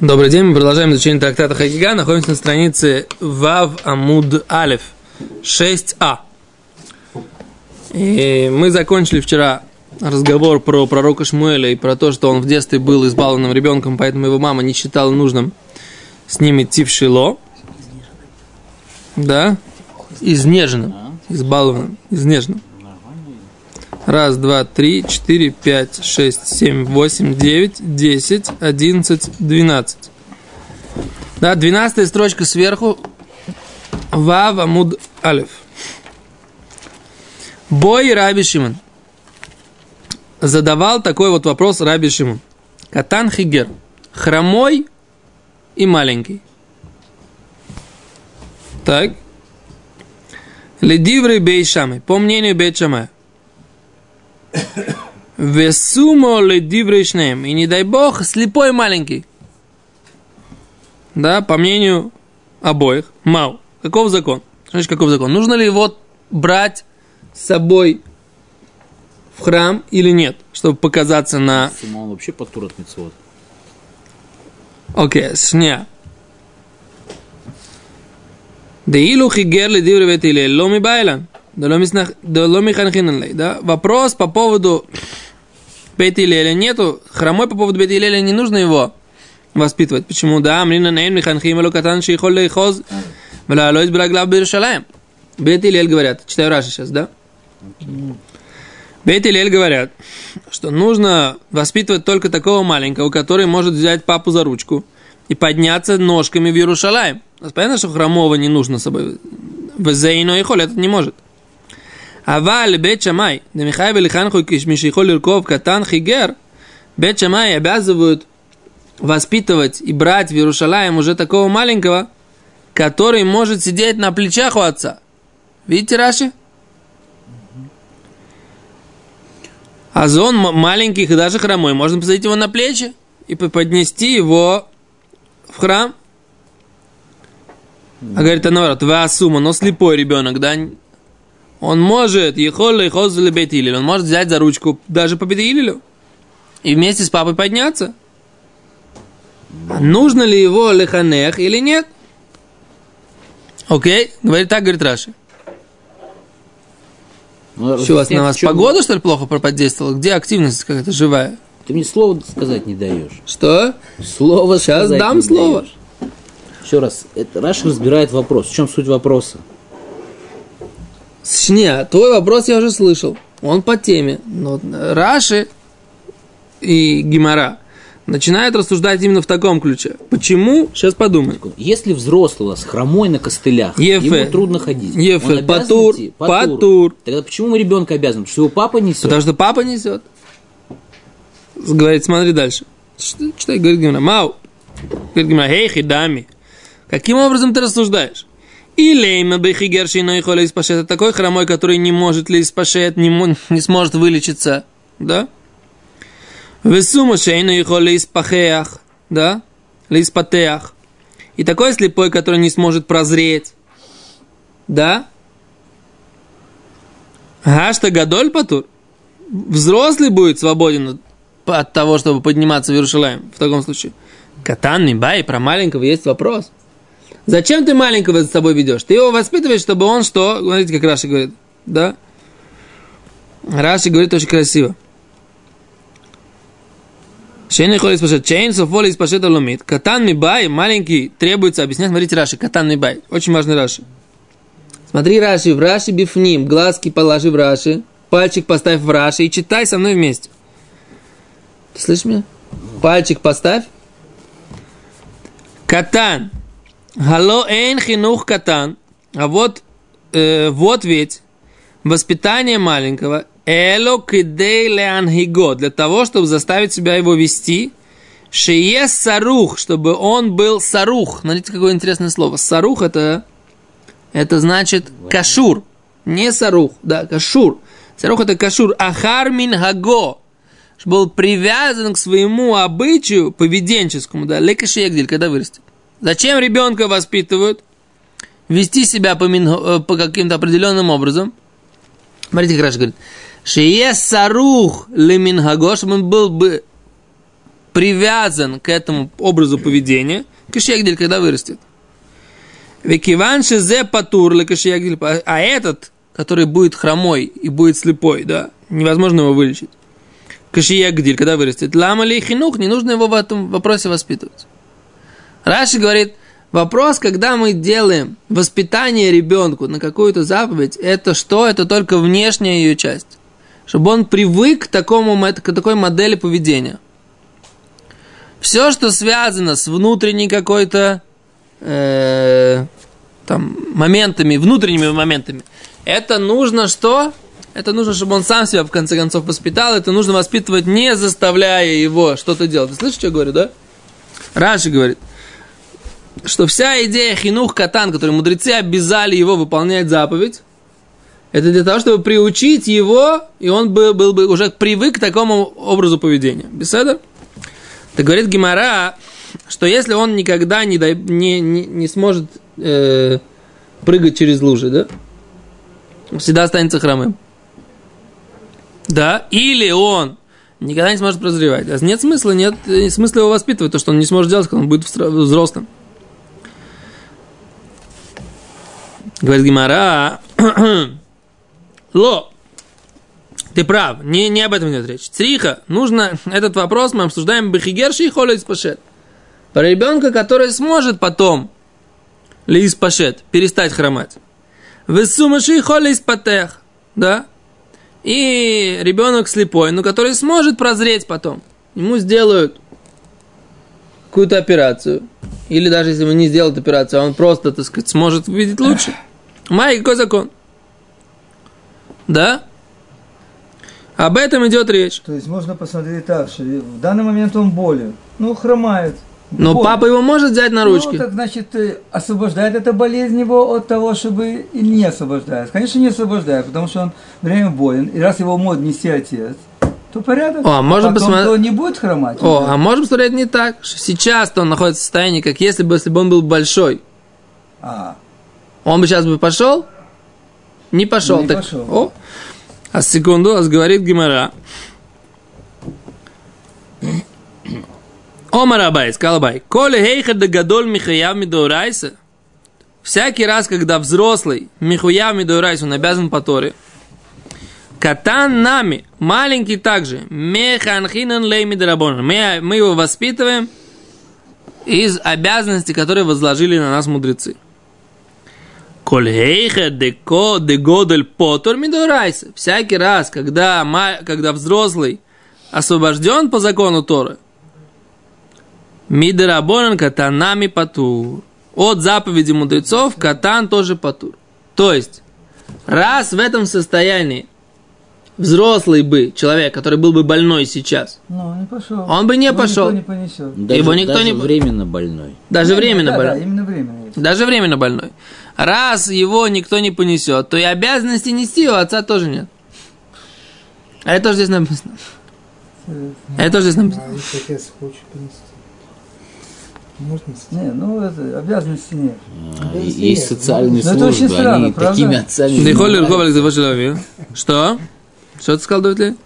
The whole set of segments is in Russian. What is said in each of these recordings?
Добрый день, мы продолжаем изучение трактата Хагига. Находимся на странице Вав Амуд Алев 6а. И мы закончили вчера разговор про пророка Шмуэля и про то, что он в детстве был избалованным ребенком, поэтому его мама не считала нужным с ним идти в Шило. Да? Изнеженным. Избалованным. Изнеженным. Раз, два, три, четыре, пять, шесть, семь, восемь, девять, десять, одиннадцать, двенадцать. Да, двенадцатая строчка сверху. Вав Амуд Алиф. Бой Раби Шимон. Задавал такой вот вопрос Раби Шимон. Катан Хигер. Хромой и маленький. Так. Ледивры Бейшамы. По мнению Бейшамая. Весумо ледиврейшнем. И не дай бог, слепой маленький. Да, по мнению обоих. Мау. Каков закон? Значит, каков закон? Нужно ли его брать с собой в храм или нет, чтобы показаться на... Он вообще потур от митцвот. Окей, сня. Да илу хигер ледиврей ветиле ломи байлан. Да? Вопрос по поводу Бейт Илеля нету. Хромой по поводу Бейт Илеля не нужно его воспитывать. Почему? Да, Амрина Нейн Миханхим Элу Катан Шейхол Лейхоз Валалойс Браглав Биршалаем. Бейт Илель говорят, читаю Раши сейчас, да? Бейт Илель говорят, что нужно воспитывать только такого маленького, который может взять папу за ручку и подняться ножками в Иерушалаем. Понятно, что хромого не нужно с собой. В Зейно и Холь этот не может. Аваль бет шамай, да Михаил Лиханху Мишихол Ирков Катан Хигер, бет шамай обязывают воспитывать и брать в Иерушалаем уже такого маленького, который может сидеть на плечах у отца. Видите, Раши? зон маленьких и даже хромой. Можно посадить его на плечи и поднести его в храм. А говорит Анаварат, вы асума, но слепой ребенок, да, он может, ехол лейхоз он может взять за ручку даже по бетилилю и вместе с папой подняться. Нужно ли его леханех или нет? Окей, говорит так, говорит Раши. Ну, что, у вас на вас погода, что ли, плохо подействовала? Где активность какая-то живая? Ты мне слово сказать не даешь. Что? Слово Сейчас дам слово. Даешь. Еще раз, это Раши разбирает вопрос. В чем суть вопроса? Не, твой вопрос я уже слышал. Он по теме. Но Раши и Гимара начинают рассуждать именно в таком ключе. Почему? Сейчас подумай. Если взрослый у нас хромой на костылях, Ефе. ему трудно ходить. Ефе, патур, идти? патур, патур. Тогда почему мы ребенка обязан? Потому что его папа несет. Потому что папа несет. Говорит, смотри дальше. Читай, говорит Гимара. Мау. Говорит Гимара, хей, хидами. Каким образом ты рассуждаешь? Или имя бехигерши но их это такой хромой, который не может ли испашет, не, не сможет вылечиться, да? Весума шейна их испахеях, да? Лиспатеях. И такой слепой, который не сможет прозреть, да? Гашта гадоль патур. Взрослый будет свободен от того, чтобы подниматься в Иерушалаем, в таком случае. קטן מיבעי, про маленького есть вопрос – Зачем ты маленького за собой ведешь? Ты его воспитываешь, чтобы он что? Смотрите, как Раши говорит. Да? Раши говорит очень красиво. שאינו יכול להתפשט. שאין סופו להתפשט עולמית. קטן מיבעי, маленький, требуется объяснять. Смотрите, Раши, קטן מיבעי. Очень важный Раши. Смотри, Раши, в Раши בפנים. Глазки положи в Раши. Пальчик поставь в Раши и читай со мной вместе. Ты слышишь меня? Пальчик поставь. Катан. Гало эйн хинух катан. А вот, э, вот ведь воспитание маленького эло кидей леанхиго, для того, чтобы заставить себя его вести, шие сарух, чтобы он был сарух. Смотрите, какое интересное слово. Сарух это, это значит кашур. Не сарух, да, кашур. Сарух это кашур. Ахар мин хаго. Был привязан к своему обычаю поведенческому, да, лекашиегдель, когда вырастет. Зачем ребенка воспитывают? Вести себя по, э, по каким-то определенным образом. Смотрите, Раша говорит. Шие сарух лемингаго, чтобы он был бы привязан к этому образу поведения, кашьягдель, когда вырастет. Векиван шизе патур кашьягдель, а этот, который будет хромой и будет слепой, да, невозможно его вылечить. Кашьягдель, когда вырастет. Лама ли не нужно его в этом вопросе воспитывать. Раши говорит, вопрос, когда мы делаем воспитание ребенку на какую-то заповедь, это что? Это только внешняя ее часть. Чтобы он привык к, такому, к такой модели поведения. Все, что связано с внутренней какой-то э, там, моментами, внутренними моментами, это нужно что? Это нужно, чтобы он сам себя в конце концов воспитал. Это нужно воспитывать, не заставляя его что-то делать. Ты слышишь, что я говорю, да? Раши говорит, что вся идея хинух катан, которую мудрецы обязали его выполнять заповедь, это для того, чтобы приучить его, и он был, был бы уже привык к такому образу поведения. Беседа? Так говорит Гимара, что если он никогда не, не, не, не сможет э, прыгать через лужи, да? Всегда останется хромым. Да? Или он никогда не сможет прозревать. А нет смысла, нет смысла его воспитывать, то, что он не сможет делать, когда он будет взрослым. Говорит Гимара, Ло, ты прав, не, не об этом идет речь. Цриха, нужно, этот вопрос мы обсуждаем бахигерши и холя испашет. Про ребенка, который сможет потом ли испашет, перестать хромать. Весумаши холя испатех, да? И ребенок слепой, но который сможет прозреть потом. Ему сделают какую-то операцию. Или даже если ему не сделают операцию, а он просто, так сказать, сможет видеть лучше. Май, какой закон? Да? Об этом идет речь. То есть можно посмотреть так, что в данный момент он болен, ну, хромает. Но болен. папа его может взять на ручки. Ну, так значит, э, освобождает эта болезнь его от того, чтобы и не освобождает. Конечно, не освобождает, потому что он время болен, и раз его может нести отец, то порядок. О, а можем Потом посмотреть... то не будет хромать. О, а можем посмотреть не так, что сейчас он находится в состоянии, как если бы, если бы он был большой. А. Он бы сейчас бы пошел? Не пошел. Ну, не так, пошел. О, а секунду, а говорит Гимара. Омар Абай, сказал Абай, Коли хейха да гадоль михаяв мидорайса, всякий раз, когда взрослый михуяв мидорайса, он обязан по Торе, Катан нами, маленький также, механхинан лей мидарабон, мы, мы его воспитываем из обязанностей, которые возложили на нас мудрецы. Кольхейха деко дегодель потор мидорайса. Всякий раз, когда, когда взрослый освобожден по закону Торы, мидерабонан катанами патур. От заповеди мудрецов катан тоже патур. То есть, раз в этом состоянии взрослый бы человек, который был бы больной сейчас, ну, не пошел. он бы не Его пошел. Никто не понесет. Даже, Его никто даже не- временно больной. Даже временно да, больной. Да, именно временно. Даже временно больной. Раз его никто не понесет, то и обязанности нести у отца тоже нет. А это тоже здесь написано. Это тоже здесь написано. А если отец хочет принести? Можно нести? Не, ну это обязанности нет. А, и- Есть социальные Ну, это очень службы, странно, они правда? такими отцами. Что? Что ты сказал, Давид?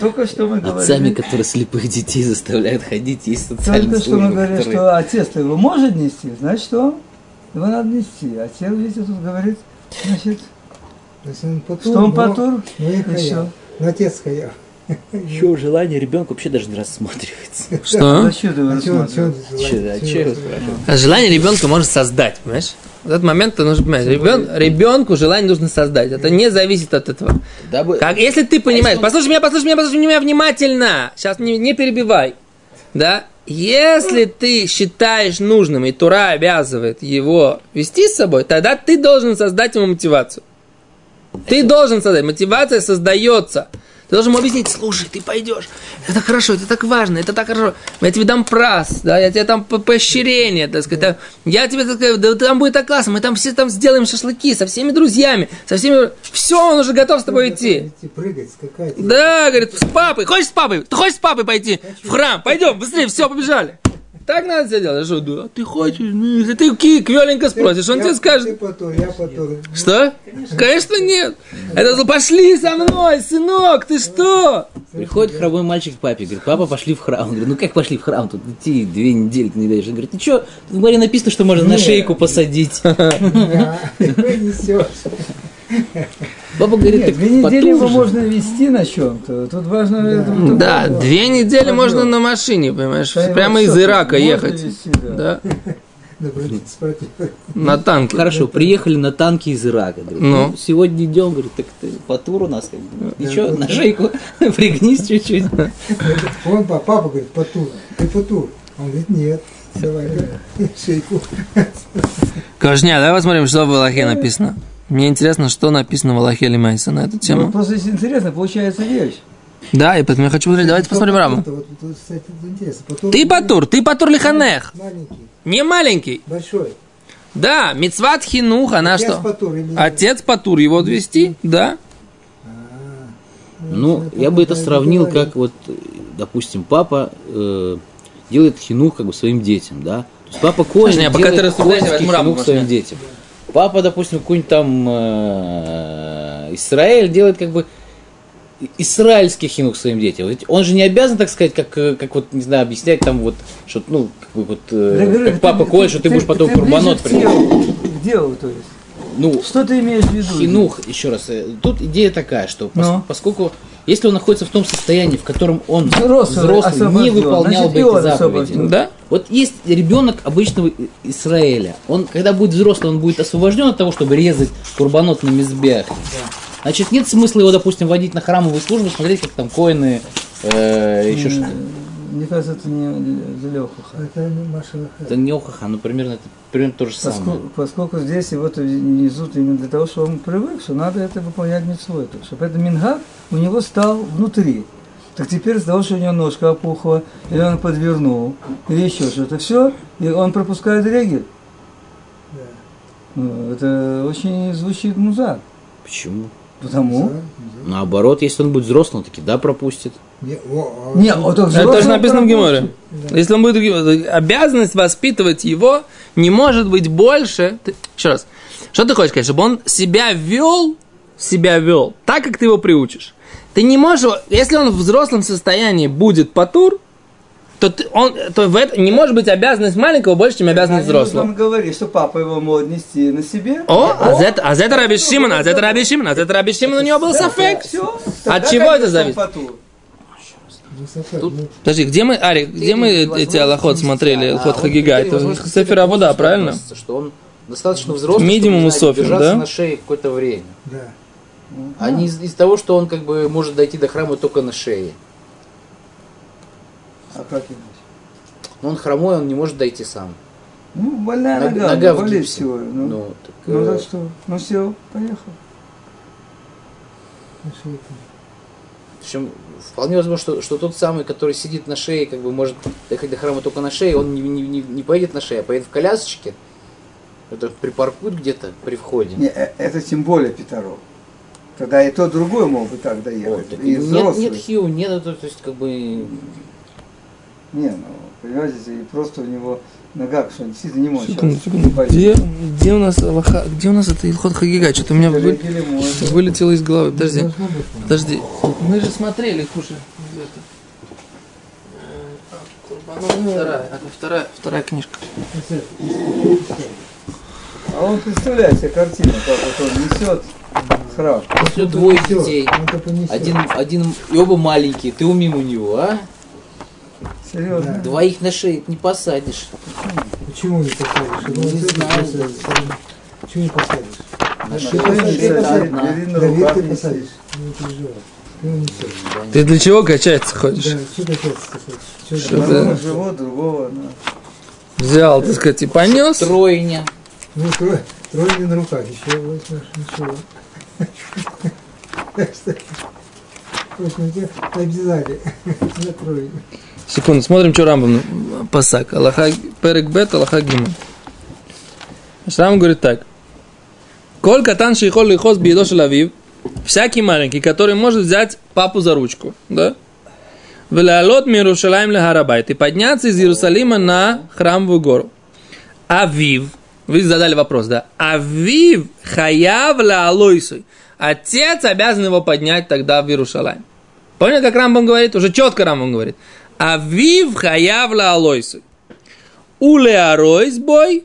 Только что мы Отцами, говорили, которые слепых детей заставляют ходить, есть социальные только что мы говорили, которые... что отец-то его может нести, значит что? Его надо нести. А Отец, видите, тут говорит, значит, То есть он потур, что он потур, но и и все. Но отец хаяв. Еще желание ребенка вообще даже не рассматривается. Что? А а Чё че он его желает? спрашивать? Желание ребенка можно создать, понимаешь? В этот момент ты нужно понимать, ребен, ребенку желание нужно создать. Это не зависит от этого. Да бы- Как, если ты понимаешь, он- послушай меня, послушай меня, послушай меня внимательно. Сейчас не, не перебивай. Да? Если ты считаешь нужным, и Тура обязывает его вести с собой, тогда ты должен создать ему мотивацию. Ты должен создать. Мотивация создается. Ты должен ему объяснить, слушай, ты пойдешь. Это хорошо, это так важно, это так хорошо. Я тебе дам прас, да, я тебе дам по- поощрение, так сказать. там, Я тебе, так сказать, да, там будет так классно, мы там все там сделаем шашлыки со всеми друзьями, со всеми... Все, он уже готов с тобой идти. Идти прыгать, скакать. Да, говорит, с папой. Хочешь с папой? Ты хочешь с папой пойти в храм? Пойдем, быстрее, все, побежали. Так надо все делать. Что, да, ты хочешь? Ну, если ты ки- квеленько спросишь, он Я- тебе Ты скажет. потур, я потур. Что? Конечно нет. Это за- пошли со мной, сынок, ты что? Приходит хромой мальчик к папе, говорит, папа, пошли в храм. Он говорит, ну как пошли в храм? Тут идти две недели ты не даешь. Он говорит, ты что, в море написано, что можно на шейку посадить. Папа говорит, Нет, так две недели его можно вести на чем-то. Тут важно... это вот Да, две недели Пойдем. можно на машине, понимаешь, Да, прямо из Ирака можно ехать. везти, да. Да, на танке. Хорошо, приехали на танке из Ирака. Говорит, Ну. ну, сегодня идем, говорит, так ты по туру у нас. Ничего, на шейку пригнись чуть-чуть. Он, папа, говорит, потур. Ты потур. Он говорит, нет. Давай, шейку. Кожня, давай посмотрим, что в Аллахе написано. Мне интересно, что написано в Аллахе Лимайса на эту Ну, тему. просто если интересно, получается вещь. Да, и поэтому я хочу посмотреть. Давайте посмотрим Раму. Вот. Потур- Ты Патур, ты Патур Лиханех. Маленький, Не маленький. большой. Да, Мицват Хинух, она Отец что? Или нет? Отец Патур, его отвести, да. Ну, я бы это сравнил, как вот, э, допустим, папа э, делает хинух как бы своим детям, да. То есть папа Коэн а пока ты рассуждаешь, хинух своим детям. Папа, допустим, какой-нибудь там э, Израиль делает как бы израильский хинух своим детям. Ведь Он же не обязан, так сказать, как, э, как вот, не знаю, объяснять там вот, что, ну, как бы вот, э, говорю, как ты- папа Коэн, что ты, будешь потом курбанот делу, К делу, то есть. Ну, Что ты имеешь в виду? Хинух, еще раз, тут идея такая, что пос- Ну. поскольку если он находится в том состоянии, в котором он Взрослый, взрослый, не выполнял значит, бы эти заповеди. Да? Вот есть ребенок обычного Израиля. Он, когда будет взрослый, он будет освобожден от того, чтобы резать курбанот на мизбех. Значит, нет смысла его, допустим, водить на храмовую службу, смотреть, как там коины, э, еще что-то. Мне кажется, это не Лехуха. Это Маша Лахай. Это не охаха, но примерно это примерно то же самое. Поскольку, поскольку здесь его несут именно для того, что он привык, что надо это выполнять митцвой. То, чтобы этот мингак у него стал внутри. Так теперь из-за того, что у него ножка опухла, или он подвернул, или еще что-то, все, и он пропускает регель. Ну, Это очень звучит муза. Почему? Потому... Наоборот, если он будет взрослым, таки да пропустит. Не, о, а- Не, вот он Это тоже написано в. Геморе. Если он будет Геморе, обязанность воспитывать его не может быть больше. Ты- Еще раз. Что ты хочешь сказать? Чтобы он себя вел, себя вел так, как ты его приучишь. Ты не можешь, если он в взрослом состоянии будет патур, то, ты- он, то в это не может быть обязанность маленького больше, чем обязанность взрослого. Он говорит, что папа его может нести на себе. О, а за это, а за это Раби Шимон, а за это Раби Шимон, а за это Раби Шимон у него был сафек. Все. От чего это зависит? Ну, Подожди, где мы, Ари, где мы эти аллахот смотрели, А, ход он Хагига? Это Сефер Абуда, правильно? Что он достаточно взрослый, Минимум чтобы, держаться да? на шее какое-то время. Да. А не из- из того, что он как бы может дойти до храма только на шее. А как иначе? Но он хромой, он не может дойти сам. Ну, больная Нога- нога, нога в гипсе. всего. Ну, ну, Ну, так, э, так что, ну все, поехал. причем вполне возможно, что, что тот самый, который сидит на шее, как бы может доехать до храма только на шее, он не, не, не, не поедет на шее, а поедет в колясочке. Это припаркуют где-то при входе. Не, э, это тем более Петров. Тогда и тот, другой мог бы так доехать. так и нет, взрослый. нет хиу, нет, это, то есть как бы Не, ну, понимаете, и просто у него нога, что он действительно не может Секунду, секунду. Где, где у нас Аллаха, где у нас это Илхот Хагига? Что-то у меня вы- вылетело из головы. Подожди, подожди. Мы же смотрели, Хуша. Вторая, это вторая, вторая книжка. А он представляет себе картину, как вот он несет храм. все двое детей. Один, один, и оба маленькие, ты умим у него, а? Серьезно. Двоих на шее не посадишь. Почему не посадишь? Думаю, Не знаю. Почему не посадишь? На Ты шее посадишь, ты посадишь. Не переживай. Ты несешь. Ты для чего качаться ходишь? Да, что качаться хочешь? Что да. да. Одного живот, другого. да. Взял, так сказать, и понес. Тройня. Ну, трое не на руках, еще возьмешь, ничего. Так что, обязали на трое. Секунду, смотрим, что Рамбам пасак. Аллаха Перек Бет, Аллаха Гимон. Рамбам говорит так. Коль катан шейхол лихос биедо шелавив, всякий маленький, который может взять папу за ручку, да? Велалот Мирушалаем Лехарабайт и подняться из Иерусалима на храмовую гору. Авив, вы задали вопрос, да? Авив хаяв ла алойсуй. Отец обязан его поднять тогда в Иерусалим. Понял, как Рамбам говорит? Уже четко Рамбам говорит. Авив хаявла алойсу. Уле аройс бой.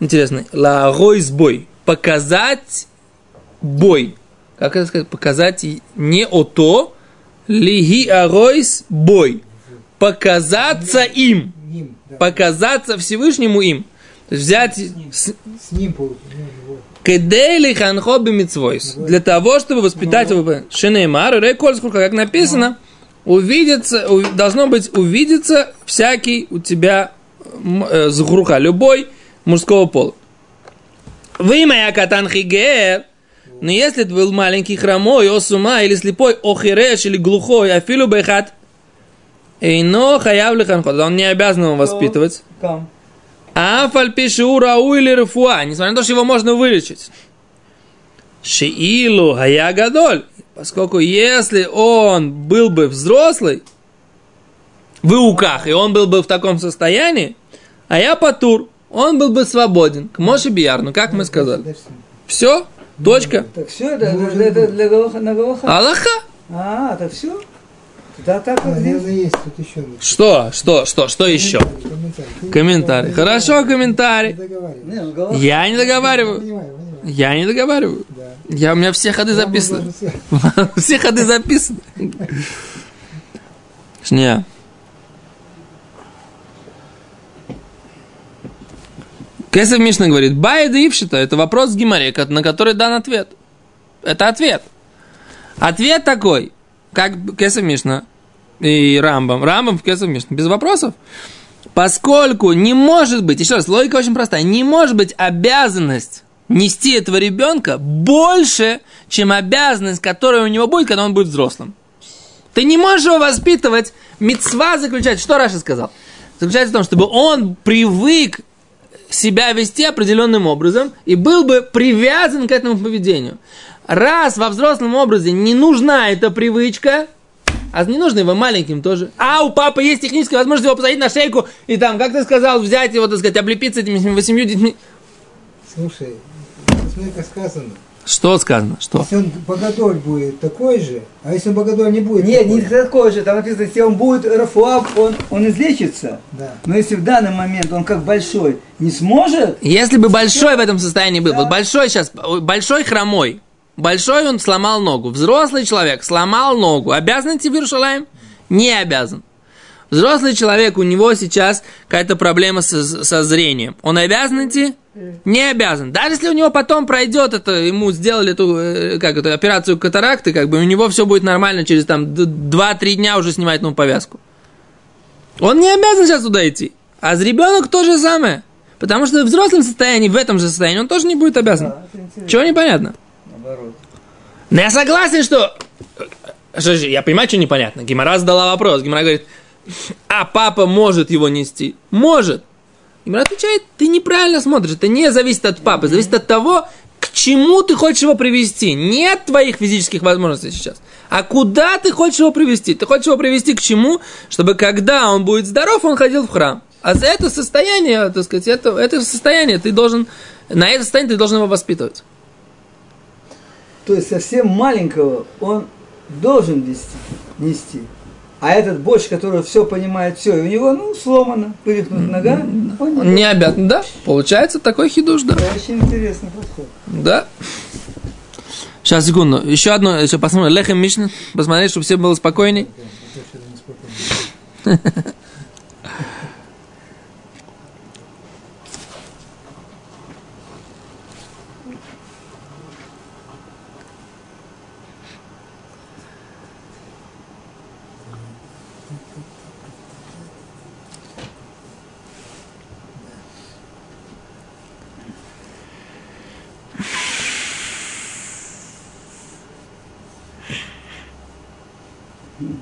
Интересно. Ла аройс бой. Показать бой. Как это сказать? Показать не ото. Лиги аройс бой. Показаться им. Да. Показаться Всевышнему им. То есть взять с- ним. Вот. Кедейли ханхо бимитсвойс. Для того, чтобы воспитать его. Шинеймар, реколь, сколько, как написано, увидится, должно быть увидится всякий у тебя э, згруха, любой мужского пола. Вы моя катан хигер, но если ты был маленький хромой, о с ума, или слепой, о хиреш, или глухой, афилу бехат, Эйно хаявли ханхо, он не обязан его воспитывать. А фальпишу рау или рефуа, несмотря на то, что его можно вылечить. Шиилу хая гадоль, поскольку если он был бы взрослый, в иуках, и он был бы в таком состоянии, а я патур, он был бы свободен, к Моше Биярну, как мы сказали. Все, точка. Так все, это, это, это для Галаха, на Галаха? Аллаха. А, так все? Да так как здесь. есть тут еще. Что, что, что, что еще? Комментарий. Комментарий. Хорошо, комментарий. Не, ну. Я не Я договариваю. Я не договариваю. Да. Я, у меня все ходы записаны. все- ходы записаны. Не. Кесов Мишна говорит, Байда Ившита, это вопрос с Гимаре, на который дан ответ. Это ответ. Ответ такой, как Кесов Мишна и Рамбам. Рамбам в Кесов Мишна, без вопросов. Поскольку не может быть, еще раз, логика очень простая, не может быть обязанность нести этого ребенка больше, чем обязанность, которая у него будет, когда он будет взрослым. Ты не можешь его воспитывать, мецва заключать, что Раша сказал? Заключается в том, чтобы он привык себя вести определенным образом и был бы привязан к этому поведению. Раз во взрослом образе не нужна эта привычка, а не нужно его маленьким тоже. А у папы есть техническая возможность его посадить на шейку и там, как ты сказал, взять его, так сказать, облепиться этими восемью детьми. Слушай, смотри, как сказано. Что сказано? Что? Если он богодоль будет такой же, а если он богодоль не будет Нет, такой не такой же. Там написано, если он будет рафуа, он, он излечится. Да. Но если в данный момент он как большой не сможет, Если бы большой в этом состоянии был, вот большой сейчас, большой хромой, большой он сломал ногу, взрослый человек сломал ногу, обязан идти в Иерушалаем? Не обязан. Взрослый человек, у него сейчас какая-то проблема со, со зрением. Он обязан идти? Не обязан. Даже если у него потом пройдет это, ему сделали эту, э, как это, операцию катаракты, как бы у него все будет нормально, через там д- 2-3 дня уже снимать новую повязку. Он не обязан сейчас туда идти. А с ребенок то же самое. Потому что в взрослом состоянии, в этом же состоянии, он тоже не будет обязан. да. Чего непонятно? Наоборот. Но я согласен, что... Что же, я понимаю, что непонятно. Гимара задала вопрос. Гимара говорит, а папа может его нести? Может. Гимара отвечает, ты неправильно смотришь. Это не зависит от папы. Зависит от того, к чему ты хочешь его привести. Нет твоих физических возможностей сейчас. А куда ты хочешь его привести? Ты хочешь его привести к чему? Чтобы когда он будет здоров, он ходил в храм. А за это состояние, так сказать, это, это состояние ты должен... На это состояние ты должен его воспитывать. То есть совсем маленького он должен вести, нести. А этот больше, который все понимает, все, и у него, ну, сломано, вывихнута нога, он не Он не обязан, да? Получается такой хидуш, да. Это очень интересный подход. Да. Сейчас, секунду. Еще одно, еще посмотрим. Лехем Мишна. Посмотреть, чтобы все было спокойней.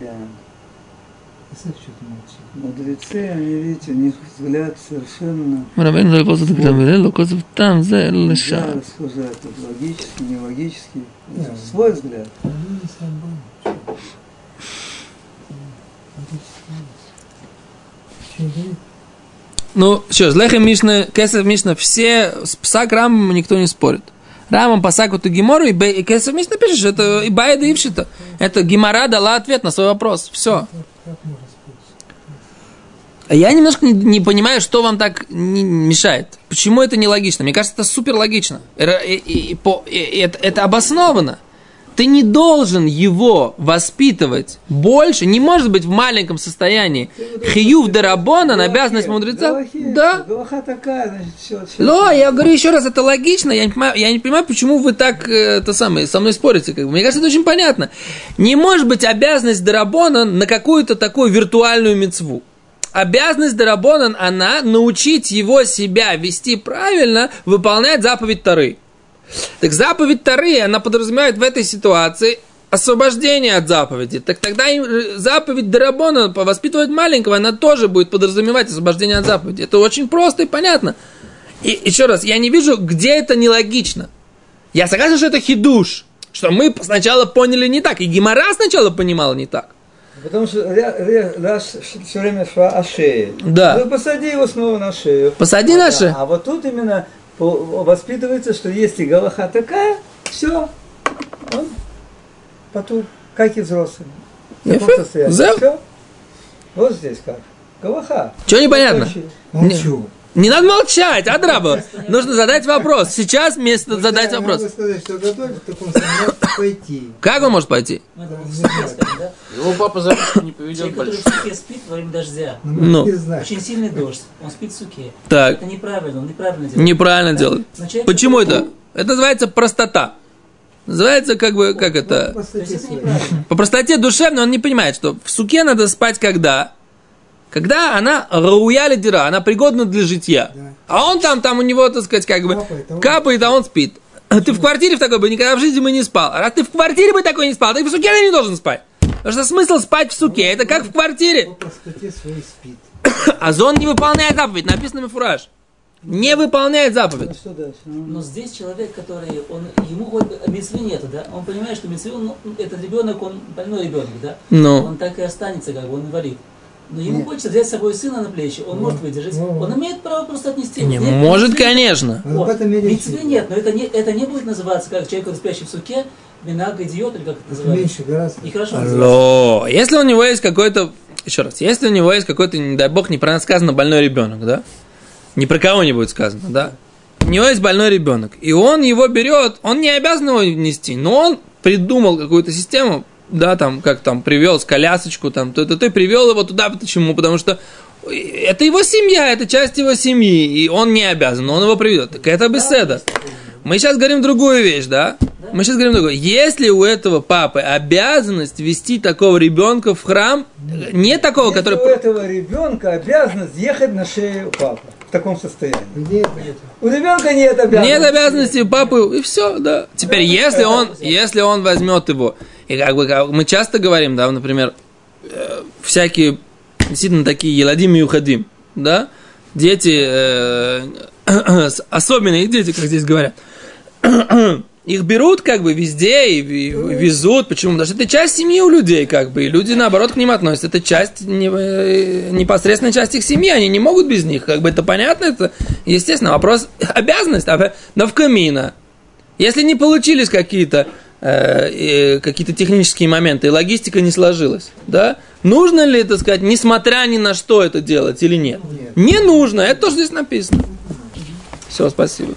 Да. Представь, что ты молчишь мудрецы, они, видите, у них взгляд совершенно... Рабин Зальпоса Таграмиле, Лукозов там, за Леша. Да, слушай, это логический, нелогический, свой взгляд. Ну, что ж, Лехем Мишна, Кесов Мишна, все с Псак Рамом никто не спорит. Рамом Пасаку то Гимору и, и Кесов Мишна пишешь, это и Байда Ившита. Это Гимара дала ответ на свой вопрос. Все. Как можно я немножко не, не понимаю, что вам так не- мешает. Почему это нелогично? Мне кажется, это супер логично. Это, это- это обосновано. Ты не должен его воспитывать больше, не может быть в маленьком состоянии. Хиюв дарабона, на обязанность мудреца. Да. Галаха такая, значит, все. Но я говорю еще раз, это логично. Я не понимаю, я не понимаю, почему вы так э, это самое, со мной спорите. Как бы. Мне кажется, это очень понятно. Не может быть обязанность Дарабона на какую-то такую виртуальную мецву. Обязанность Дарабона, она научить его себя вести правильно, выполнять заповедь Тары. Так заповедь Тары, она подразумевает в этой ситуации освобождение от заповеди. Так тогда и, э, заповедь Дарабона воспитывать маленького, она тоже будет подразумевать освобождение от заповеди. Это очень просто и понятно. И еще раз, я не вижу, где это нелогично. Я согласен, что это хидуш, что мы сначала поняли не так, и Гимара сначала понимала не так. Потому что раз все время шла о шее. Да. Ну, посади его снова на шею. Посади А, на шею. А вот тут именно воспитывается, что если галаха такая, все, он потом, как и взрослый. В таком состоянии. Всё. Вот здесь как. Галаха. Чего непонятно? Молчу. Не надо молчать, Адраба. Нужно задать вопрос. Сейчас вместо задать Я вопрос. могу сказать, что готовить в таком случае пойти. Как он может пойти? Ну? Его папа за не поведет Человек, который больше. в суке спит во время дождя. Ну. знаешь. Очень сильный дождь. Он спит в суке. Так, Это неправильно, он неправильно делает. неправильно делает. Почему это? Это называется простота. Называется как бы, как это? По То есть это. По простоте душевной он не понимает, что в суке надо спать когда? Когда она рауя дира, она пригодна для житья. Да. А он там, там у него, так сказать, как бы Капает, а он- капает, а он спит. Ты в квартире в такой бы никогда в жизни бы не спал. А ты в квартире бы такой не спал, ты в суке не должен спать. Потому что смысл спать в суке, это как в квартире. По простоте своей спит. А зон не выполняет заповедь, написано мифураж. Не выполняет заповедь. Ну что? Ну, Но здесь человек, который, он, ему хоть мецвы нету, да? Он понимает, что мецвы, ну, этот ребенок, он больной ребенок, да? Ну. Он так и останется, как бы, он инвалид. Но ему хочется взять с собой сына на плечи, он может выдержать. ну. Он имеет право просто отнести. Не. Нет, может, мецвы- конечно. В этом и речь Мецвы идет. нет, но это не, это не будет называться, как человек, спящий в суке, минаг идиот, или как это называется. Меньше гораздо. Нехорошо называется. Алло. Если у него есть какой-то, еще раз, если у него есть какой-то, не дай бог, неправильно сказано, больной ребенок, да? Ни про кого не будет сказано, да? У него есть больной ребенок, и он его берет, он не обязан его нести, но он придумал какую-то систему, да, там, как там, привел с колясочку, там, то, то, ты привел его туда, почему? Потому что это его семья, это часть его семьи, и он не обязан, но он его приведет. Так это беседа. Мы сейчас говорим другую вещь, да? Мы сейчас говорим другую. Если у этого папы обязанность вести такого ребенка в храм, не такого, Если который... у этого ребенка обязанность ехать на шею папы в таком состоянии. Это? нет? У ребенка нет обязанности. Нет обязанности у папы, и все, да. Теперь, если он, если он возьмет его, и как бы как мы часто говорим, да, например, э, всякие действительно такие еладим и уходим, да, дети, э, особенные дети, как здесь говорят, их берут как бы везде и, и везут. Почему? Потому что это часть семьи у людей, как бы, и люди наоборот к ним относятся. Это часть, не- э, непосредственная часть их семьи, они не могут без них. Как бы это понятно, это естественно. Вопрос обязанность, а но в камина. Если не получились какие-то какие-то технические моменты, и логистика не сложилась, да, нужно ли, так сказать, несмотря ни на что это делать или нет? Нет. Не нужно, это тоже здесь написано. Все, спасибо.